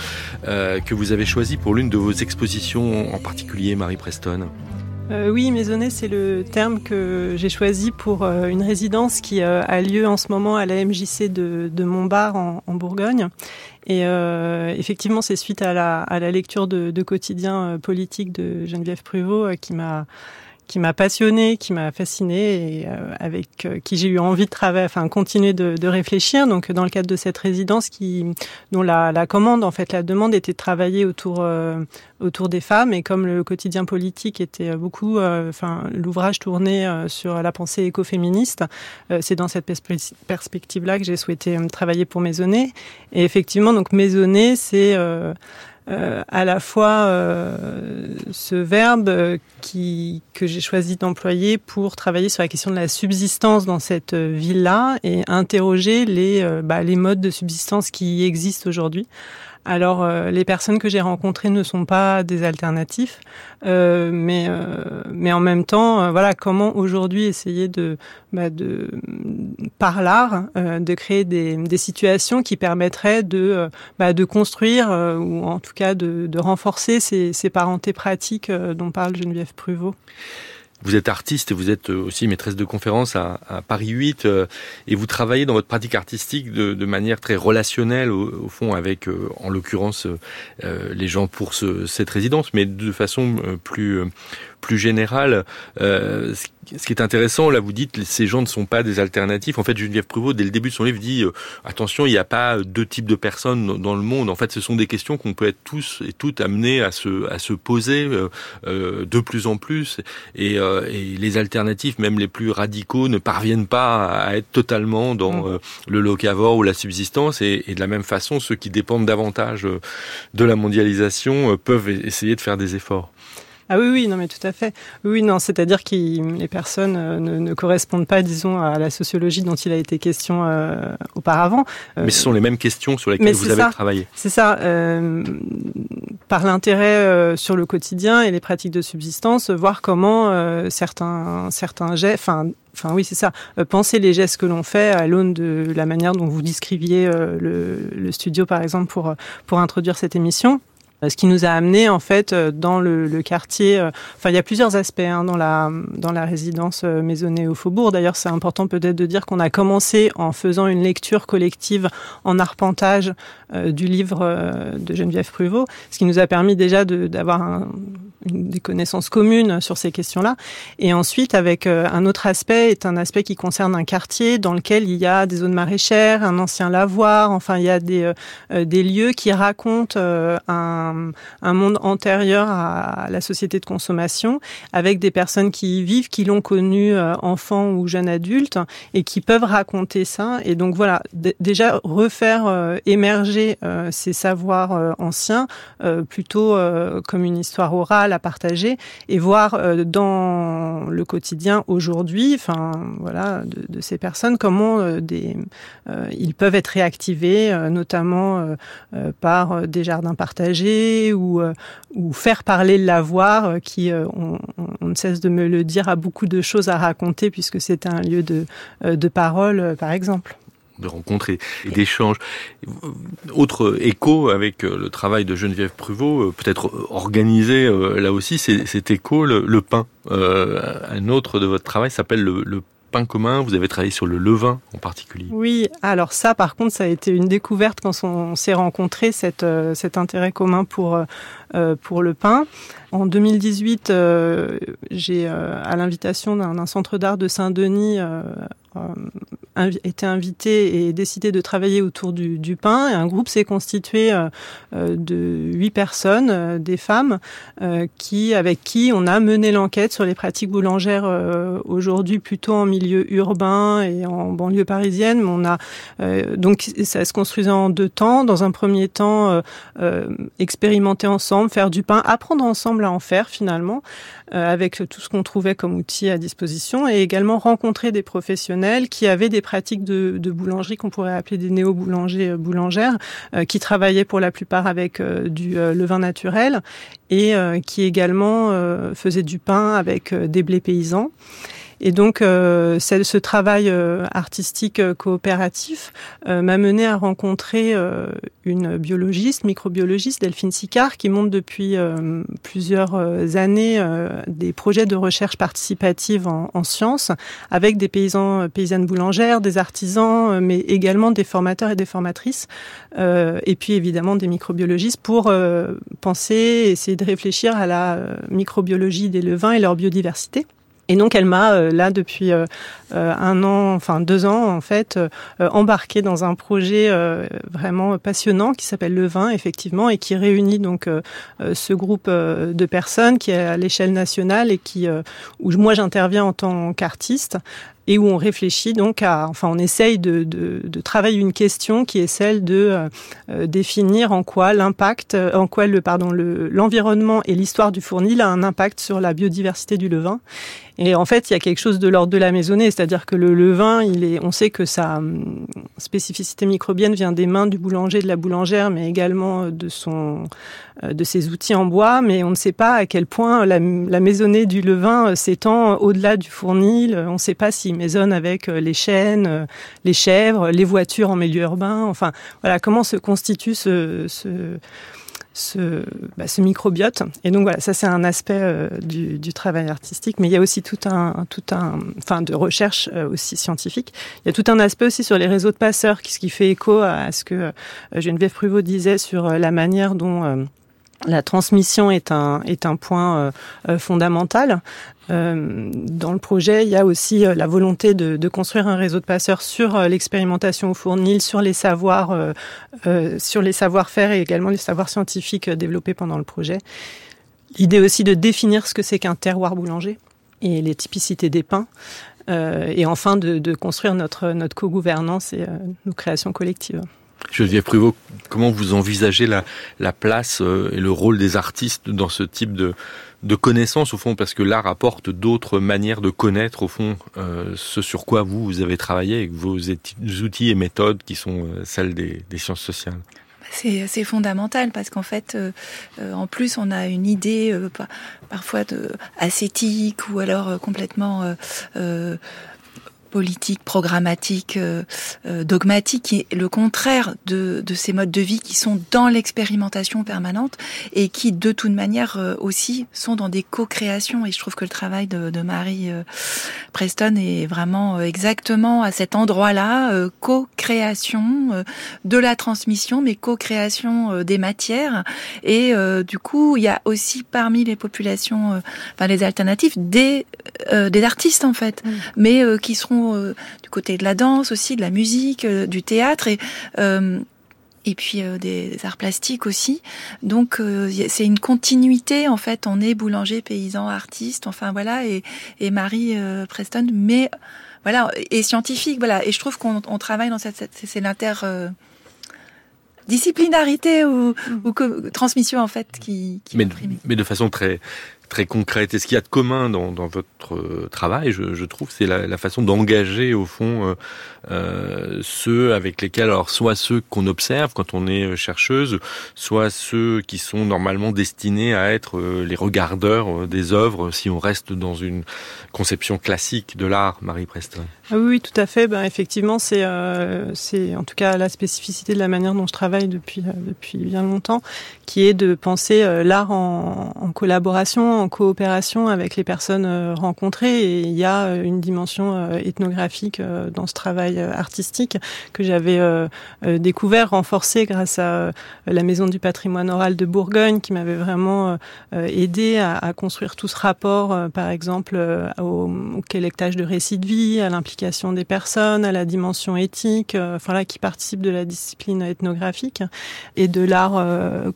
euh, que vous avez choisi pour l'une de vos expositions en particulier Marie Preston. Euh, oui, maisonnée, c'est le terme que j'ai choisi pour euh, une résidence qui euh, a lieu en ce moment à la MJC de, de Montbard en, Bourgogne. Et effectivement, c'est suite à la, lecture de, de quotidien politique de Geneviève Pruvot qui m'a qui m'a passionné, qui m'a fasciné et euh, avec euh, qui j'ai eu envie de travailler, enfin continuer de, de, réfléchir. Donc dans le cadre de cette résidence, qui dont la, la commande, en fait, la demande était de travailler autour euh, autour des femmes et comme le quotidien politique était beaucoup, enfin l'ouvrage tourné sur la pensée écoféministe, c'est dans cette perspective-là que j'ai souhaité travailler pour Maisonnée. Et effectivement, donc Maisonnée, c'est euh, à la fois euh, ce verbe qui, que j'ai choisi d'employer pour travailler sur la question de la subsistance dans cette ville-là et interroger euh, bah, les modes de subsistance qui existent aujourd'hui Alors, euh, les personnes que j'ai rencontrées ne sont pas des alternatifs, euh, mais euh, mais en même temps, voilà, comment aujourd'hui essayer de, bah, de par l'art, de créer des, des, situations qui permettraient de bah, de construire ou en tout cas de, de renforcer ces, ces parentés pratiques dont parle Geneviève Pruvot? Vous êtes artiste vous êtes aussi maîtresse de conférences à, Paris 8 euh, et vous travaillez dans votre pratique artistique de, manière très relationnelle au, fond avec, euh, en l'occurrence, euh, les gens pour ce, cette résidence, mais de façon plus plus générale. Euh, ce qui est intéressant, là, vous dites, ces gens ne sont pas des alternatifs. En fait, Geneviève Pruvot, dès le début de son livre, dit euh, attention, il n'y a pas deux types de personnes dans le monde. En fait, ce sont des questions qu'on peut être tous et toutes amenés à se à se poser euh, euh de plus en plus. Et, euh, et, les alternatifs, même les plus radicaux, ne parviennent pas à être totalement dans mmh. le locavore ou la subsistance. Et, et, de la même façon, ceux qui dépendent davantage de la mondialisation peuvent essayer de faire des efforts. Ah oui, oui, non, mais tout à fait. Oui, non, c'est-à-dire que les personnes euh, ne, ne, correspondent pas, disons, à la sociologie dont il a été question euh, auparavant. Euh, mais ce sont les mêmes questions sur lesquelles vous avez ça. travaillé. C'est ça. Euh, par l'intérêt euh, sur le quotidien et les pratiques de subsistance, voir comment certains certains gestes, enfin Enfin oui, c'est ça. penser les gestes que l'on fait à l'aune de la manière dont vous décriviez le, le, studio, par exemple, pour pour introduire cette émission. Euh, ce qui nous a amené en fait euh, dans le, le quartier. Euh, enfin, il y a plusieurs aspects hein, dans la dans la résidence maisonnée au Faubourg. D'ailleurs, c'est important peut-être de dire qu'on a commencé en faisant une lecture collective en arpentage du livre de Geneviève Pruvot, ce qui nous a permis déjà d'avoir un, des connaissances communes sur ces questions-là. Et ensuite, avec un autre aspect, est un aspect qui concerne un quartier dans lequel il y a des zones maraîchères, un ancien lavoir. Enfin, il y a des des lieux qui racontent un un, monde antérieur à la société de consommation, avec des personnes qui y vivent, qui l'ont connu euh, enfant ou jeune adulte, et qui peuvent raconter ça. Et donc voilà, déjà refaire euh, émerger euh, ces savoirs anciens, plutôt comme une histoire orale à partager, et voir dans le quotidien aujourd'hui, enfin voilà, de, de, ces personnes, comment des, ils peuvent être réactivés, notamment par des jardins partagés ou, euh, faire parler le lavoir, euh, qui, euh, on, on, ne cesse de me le dire, a beaucoup de choses à raconter puisque c'est un lieu de, de parole, par exemple de rencontres et, d'échanges. Autre écho avec le travail de Geneviève Pruvot, peut-être organisé là aussi, c'est cet écho, le, pain. Euh, un autre de votre travail s'appelle le, pain commun, vous avez travaillé sur le levain en particulier. Oui, alors ça par contre ça a été une découverte quand on s'est rencontré cet, euh, intérêt commun pour, euh, le pain. En 2018, euh, j'ai, euh, à l'invitation d'un centre d'art de Saint-Denis, euh, euh, été invité et décidé de travailler autour du, du pain. Un groupe s'est constitué euh, de huit personnes, euh, des femmes, qui, avec qui on a mené l'enquête sur les pratiques boulangères aujourd'hui plutôt en milieu urbain et en banlieue parisienne. On a donc ça se construisait en deux temps. Dans un premier temps, expérimenter ensemble, faire du pain, apprendre ensemble à en faire finalement, avec tout ce qu'on trouvait comme outils à disposition, et également rencontrer des professionnels qui avaient des pratiques de, boulangerie qu'on pourrait appeler des néo-boulangers boulangères, euh, qui travaillaient pour la plupart avec euh, du euh, levain naturel et qui également faisaient du pain avec des blés paysans. Et donc, euh, ce travail euh, artistique euh, coopératif euh, m'a mené à rencontrer euh, une biologiste, microbiologiste, Delphine Sicard, qui monte depuis plusieurs années des projets de recherche participative en, en, sciences avec des paysans, paysannes boulangères, des artisans, mais également des formateurs et des formatrices, et puis évidemment des microbiologistes pour penser, essayer de réfléchir à la microbiologie des levains et leur biodiversité. Et donc elle m'a euh, là depuis euh, euh, un an, enfin deux ans en fait, embarqué dans un projet vraiment passionnant qui s'appelle Le Vin effectivement et qui réunit donc ce groupe de personnes qui est à l'échelle nationale et qui où moi j'interviens en tant qu'artiste et où on réfléchit donc à, enfin, on essaye de, de, de travailler une question qui est celle de euh, définir en quoi l'impact, en quoi le pardon, l'environnement le, et l'histoire du fournil a un impact sur la biodiversité du levain. Et en fait, il y a quelque chose de l'ordre de la maisonnée, c'est-à-dire que le levain, il est, on sait que sa hum, spécificité microbienne vient des mains du boulanger, de la boulangère, mais également de son, de ses outils en bois. Mais on ne sait pas à quel point la, la maisonnée du levain s'étend au-delà du fournil. On ne sait pas s'il maisonne avec les chênes, les chèvres, les voitures en milieu urbain. Enfin, voilà, comment se constitue ce, ce ce, bah, ce, microbiote. Et donc voilà, ça c'est un aspect euh, du, du, travail artistique, mais il y a aussi tout un, tout un, enfin de recherche euh, aussi scientifique. Il y a tout un aspect aussi sur les réseaux de passeurs, ce qui fait écho à ce que euh, Geneviève Pruvot disait sur la manière dont la transmission est un, est un point fondamental. Euh, dans le projet, il y a aussi euh, la volonté de, construire un réseau de passeurs sur euh, l'expérimentation au fournil, sur les savoirs, euh, sur les savoir-faire et également les savoirs scientifiques développés pendant le projet. L'idée aussi de définir ce que c'est qu'un terroir boulanger et les typicités des pains. Euh, et enfin de, de, construire notre, notre co-gouvernance et nos créations collectives. Geneviève Pruvot, comment vous envisagez la, la place et le rôle des artistes dans ce type de, de connaissances au fond, parce que l'art apporte d'autres manières de connaître au fond euh, ce sur quoi vous, vous avez travaillé avec vos outils et méthodes qui sont euh, celles des, des, sciences sociales? C'est fondamental parce qu'en fait, euh, euh, en plus, on a une idée euh, parfois de ascétique ou alors euh, complètement politique, programmatique, euh, euh, dogmatique, qui est le contraire de, de, ces modes de vie qui sont dans l'expérimentation permanente et qui, de toute manière, euh, aussi sont dans des co-créations. Et je trouve que le travail de, de Marie euh, Preston est vraiment euh, exactement à cet endroit-là, euh, co-création de la transmission, mais co-création des matières. Et du coup, il y a aussi parmi les populations, enfin les alternatives, des, des artistes en fait, mmh. mais qui seront euh, du côté de la danse aussi, de la musique, euh, du théâtre et euh, et puis des arts plastiques aussi. Donc c'est une continuité en fait. On est boulanger, paysan, artiste. Enfin voilà. Et, et Marie Preston, mais voilà, et scientifique. Voilà. Et je trouve qu'on travaille dans cette, c'est l'inter disciplinarité ou, mm. ou, transmission en fait qui, qui mais, mais de façon très très concrète. Et ce qu'il y a de commun dans, votre euh, travail, je, trouve, c'est la, façon d'engager au fond euh, euh, ceux avec lesquels, alors soit ceux qu'on observe quand on est chercheuse, soit ceux qui sont normalement destinés à être les regardeurs des œuvres, si on reste dans une conception classique de l'art, Marie Preston. Ah oui, tout à fait. Ben, effectivement, c'est euh, en tout cas la spécificité de la manière dont je travaille depuis depuis bien longtemps, qui est de penser l'art en, en collaboration en coopération avec les personnes euh, rencontrées. Et il y a euh, une dimension euh, ethnographique dans ce travail artistique que j'avais découvert, renforcé grâce à la Maison du patrimoine oral de Bourgogne qui m'avait vraiment aidé à, à, construire tout ce rapport, par exemple, au, au collectage de récits de vie, à l'implication des personnes, à la dimension éthique, enfin là, qui participe de la discipline ethnographique et de l'art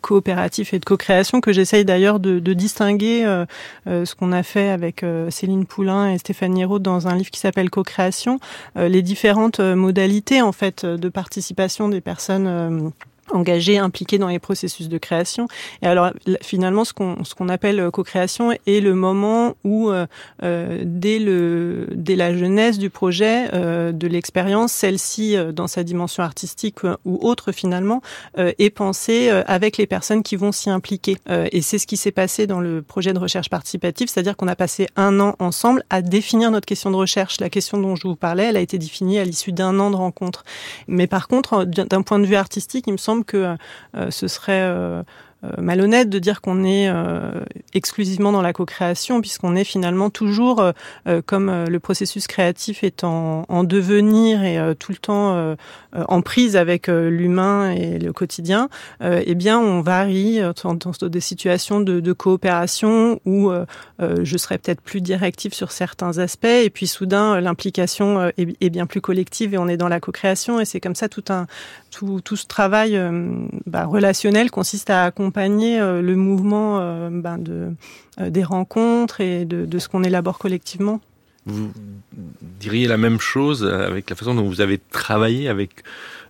coopératif et de co-création que j'essaye d'ailleurs de, distinguer euh, euh, ce qu'on a fait avec euh, Céline Poulain et Stéphane Hiraud dans un livre qui s'appelle Co-création, les différentes modalités en fait de participation des personnes engagés, impliqués dans les processus de création. Et alors finalement, ce qu'on ce qu'on appelle euh, co-création est le moment où euh, euh, dès le dès la jeunesse du projet, euh, de l'expérience, celle-ci euh, dans sa dimension artistique ou autre finalement est pensée avec les personnes qui vont s'y impliquer. et c'est ce qui s'est passé dans le projet de recherche participative, c'est-à-dire qu'on a passé un an ensemble à définir notre question de recherche. La question dont je vous parlais, elle a été définie à l'issue d'un an de rencontre. Mais par contre, d'un point de vue artistique, il me semble que euh, ce serait euh, malhonnête de dire qu'on est euh, exclusivement dans la co-création, puisqu'on est finalement toujours, euh, comme le processus créatif est en, en devenir et tout le temps en prise avec l'humain et le quotidien, eh bien, on varie dans, des situations de, de coopération où je serais peut-être plus directive sur certains aspects, et puis soudain, l'implication est, est, bien plus collective et on est dans la co-création, et c'est comme ça tout un tout, tout ce travail bah, relationnel consiste à accompagner accompagner euh, le mouvement euh, ben de, euh, des rencontres et de, ce qu'on élabore collectivement. vous diriez la même chose avec la façon dont vous avez travaillé avec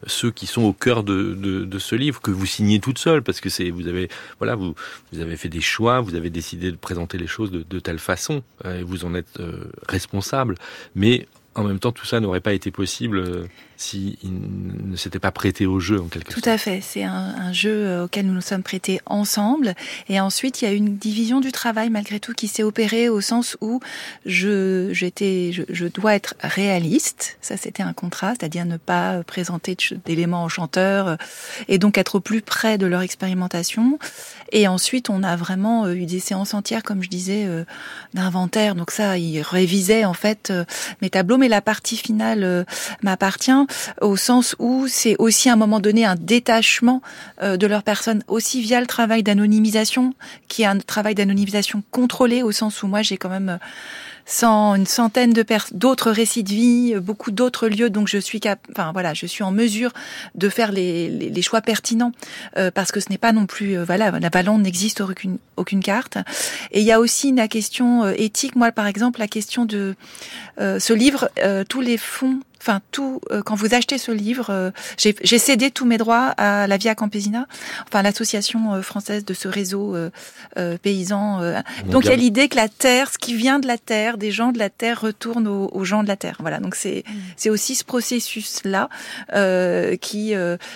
ceux qui sont au cœur de, ce livre que vous signez toute seule parce que c'est vous avez voilà vous vous avez fait des choix, vous avez décidé de présenter les choses de, telle façon et vous en êtes responsable, mais en même temps, tout ça n'aurait pas été possible euh, s'il ne s'était pas prêté au jeu en quelque Tout sorte. Tout à fait. C'est un, un, jeu euh, auquel nous nous sommes prêtés ensemble. Et ensuite, il y a une division du travail malgré tout qui s'est opérée au sens où je, j'étais, je, je dois être réaliste. Ça, c'était un contrat, c'est-à-dire ne pas présenter d'éléments aux chanteurs et donc être au plus près de leur expérimentation. Et ensuite, on a vraiment eu des séances entières, comme je disais, euh, d'inventaire. Donc ça, ils révisaient en fait euh, mes tableaux, mais la partie finale euh, m'appartient au sens où c'est aussi à un moment donné un détachement euh, de leur personne, aussi via le travail d'anonymisation, qui est un travail d'anonymisation contrôlé, au sens où moi j'ai quand même sans une centaine de d'autres récits de vie, beaucoup d'autres lieux, donc je suis cap enfin voilà, je suis en mesure de faire les, les, les choix pertinents euh, parce que ce n'est pas non plus euh, voilà, la ballon n'existe aucune aucune carte. Et il y a aussi une question euh, éthique. Moi, par exemple, la question de euh, ce livre, tous les fonds enfin tout euh, quand vous achetez ce livre euh, j'ai cédé tous mes droits à la Via Campesina enfin l'association euh, française de ce réseau paysan donc il y a l'idée que la terre ce qui vient de la terre des gens de la terre retourne aux, aux gens de la terre. Voilà. Donc c'est mmh. c'est aussi ce processus là qui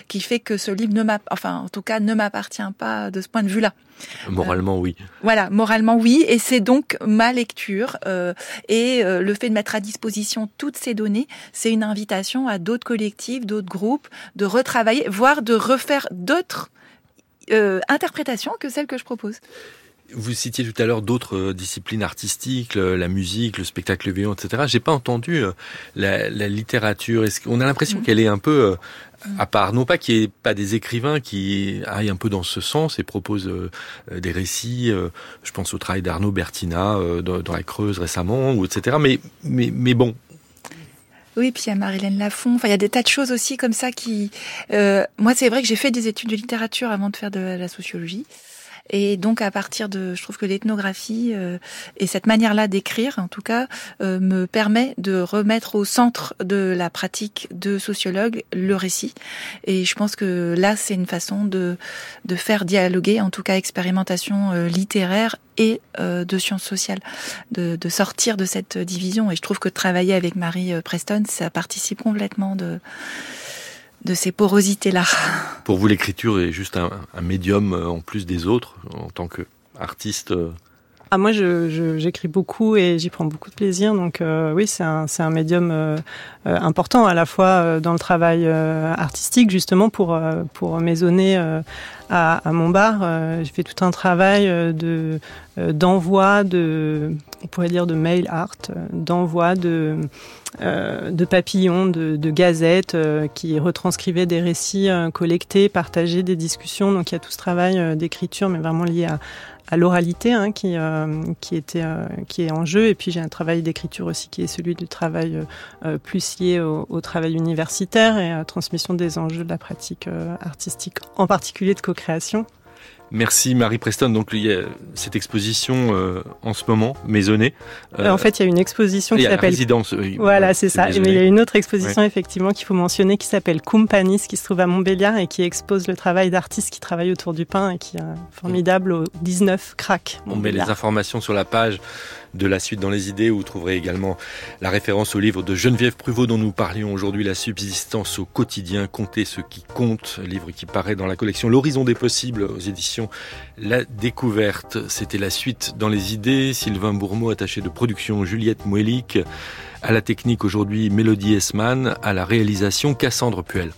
qui fait que ce livre ne m'a enfin en tout cas ne m'appartient pas de ce point de vue là Moralement, oui. Voilà, moralement, oui. Et c'est donc ma lecture. Euh, et euh, le fait de mettre à disposition toutes ces données, c'est une invitation à d'autres collectifs, d'autres groupes, de retravailler, voire de refaire d'autres euh, interprétations que celles que je propose. Vous citiez tout à l'heure d'autres disciplines artistiques, la musique, le spectacle vivant, etc. J'ai pas entendu la, la littérature. Est-ce qu'on a l'impression mmh. qu'elle est un peu à part, non pas qu'il n'y ait pas des écrivains qui aillent un peu dans ce sens et proposent euh, des récits, euh, je pense au travail d'Arnaud Bertina euh, dans, la Creuse récemment, ou etc. Mais, mais, mais bon. Oui, puis il y a Marilène Lafont. Enfin, il y a des tas de choses aussi comme ça qui. Moi, c'est vrai que j'ai fait des études de littérature avant de faire de la sociologie. Et donc à partir de, je trouve que l'ethnographie euh, et cette manière-là d'écrire, en tout cas, euh, me permet de remettre au centre de la pratique de sociologue le récit. Et je pense que là, c'est une façon de de faire dialoguer, en tout cas, expérimentation euh, littéraire et euh, de sciences sociales, de, de, sortir de cette division. Et je trouve que travailler avec Marie euh, Preston, ça participe complètement de de ces porosités-là. Pour vous, l'écriture est juste un, médium euh, en plus des autres, en tant qu'artiste euh ah, moi, j'écris je, je, beaucoup et j'y prends beaucoup de plaisir. Donc euh, oui, c'est un, un médium euh, important à la fois dans le travail euh, artistique, justement pour, pour maisonner à, à mon bar. J'ai fait tout un travail de d'envoi de, on pourrait dire de mail art, d'envoi de euh, de papillons, de, de gazettes euh, qui retranscrivaient des récits euh, collectés, partagés, des discussions. Donc il y a tout ce travail d'écriture, mais vraiment lié à, à l'oralité hein, qui, qui, était, qui est en jeu. Et puis j'ai un travail d'écriture aussi qui est celui du travail plus lié au, au, travail universitaire et à la transmission des enjeux de la pratique artistique, en particulier de co-création. Merci Marie Preston. Donc il y a cette exposition euh, en ce moment, maisonnée. Euh, en fait, il y a une exposition qui s'appelle résidence. Voilà, c'est ça. Mais il y a une autre exposition ouais. effectivement qu'il faut mentionner qui s'appelle Kumpanis, qui se trouve à Montbéliard et qui expose le travail d'artistes qui travaillent autour du pain et qui est formidable au 19 crack. On met les informations sur la page de la suite dans les idées vous trouverez également la référence au livre de Geneviève Pruvot dont nous parlions aujourd'hui, La subsistance au quotidien, compter ce qui compte, livre qui paraît dans la collection L'horizon des possibles aux éditions La Découverte. C'était la suite dans les idées. Sylvain Bourmeau, attaché de production, Juliette Moelic, à la technique aujourd'hui Mélodie Esman, à la réalisation Cassandre Puel.